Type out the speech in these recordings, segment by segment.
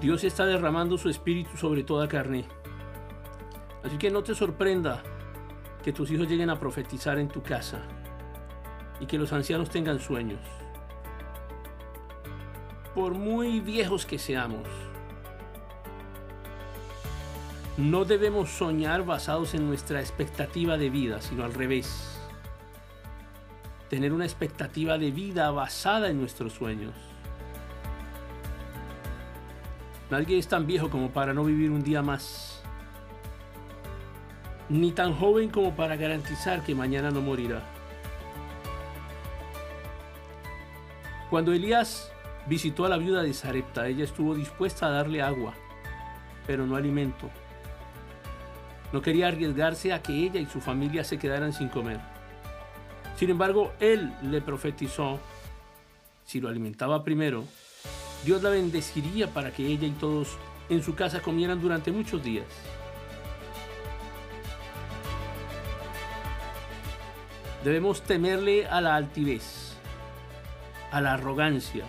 Dios está derramando su espíritu sobre toda carne. Así que no te sorprenda que tus hijos lleguen a profetizar en tu casa y que los ancianos tengan sueños. Por muy viejos que seamos, no debemos soñar basados en nuestra expectativa de vida, sino al revés. Tener una expectativa de vida basada en nuestros sueños. Nadie es tan viejo como para no vivir un día más, ni tan joven como para garantizar que mañana no morirá. Cuando Elías visitó a la viuda de Sarepta, ella estuvo dispuesta a darle agua, pero no alimento. No quería arriesgarse a que ella y su familia se quedaran sin comer. Sin embargo, él le profetizó, si lo alimentaba primero, Dios la bendeciría para que ella y todos en su casa comieran durante muchos días. Debemos temerle a la altivez, a la arrogancia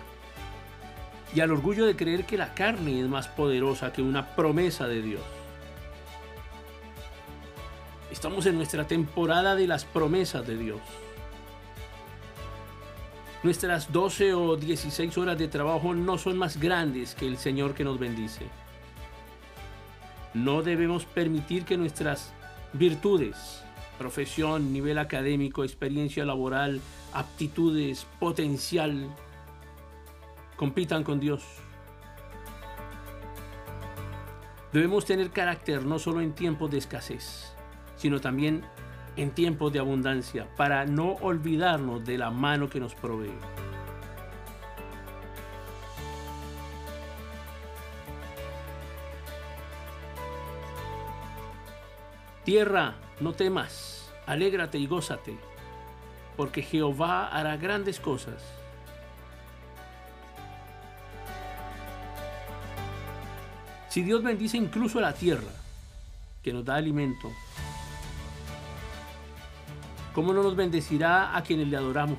y al orgullo de creer que la carne es más poderosa que una promesa de Dios. Estamos en nuestra temporada de las promesas de Dios. Nuestras 12 o 16 horas de trabajo no son más grandes que el Señor que nos bendice. No debemos permitir que nuestras virtudes, profesión, nivel académico, experiencia laboral, aptitudes, potencial, compitan con Dios. Debemos tener carácter no solo en tiempos de escasez, sino también en tiempos de abundancia, para no olvidarnos de la mano que nos provee. Tierra, no temas, alégrate y gózate, porque Jehová hará grandes cosas. Si Dios bendice incluso a la tierra, que nos da alimento, ¿cómo no nos bendecirá a quienes le adoramos?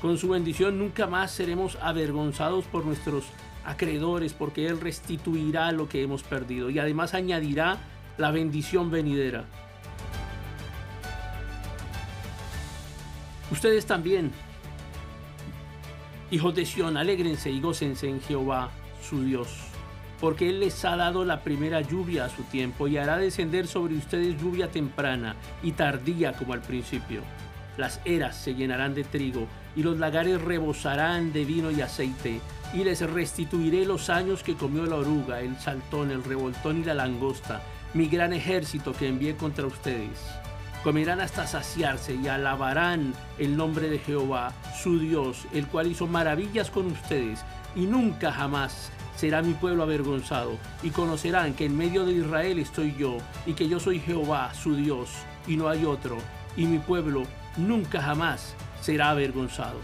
Con su bendición nunca más seremos avergonzados por nuestros acreedores, porque Él restituirá lo que hemos perdido y además añadirá la bendición venidera. Ustedes también, hijos de Sión, alégrense y gócense en Jehová, su Dios porque Él les ha dado la primera lluvia a su tiempo y hará descender sobre ustedes lluvia temprana y tardía como al principio. Las eras se llenarán de trigo y los lagares rebosarán de vino y aceite, y les restituiré los años que comió la oruga, el saltón, el revoltón y la langosta, mi gran ejército que envié contra ustedes. Comerán hasta saciarse y alabarán el nombre de Jehová, su Dios, el cual hizo maravillas con ustedes, y nunca jamás será mi pueblo avergonzado, y conocerán que en medio de Israel estoy yo, y que yo soy Jehová, su Dios, y no hay otro, y mi pueblo nunca jamás será avergonzado.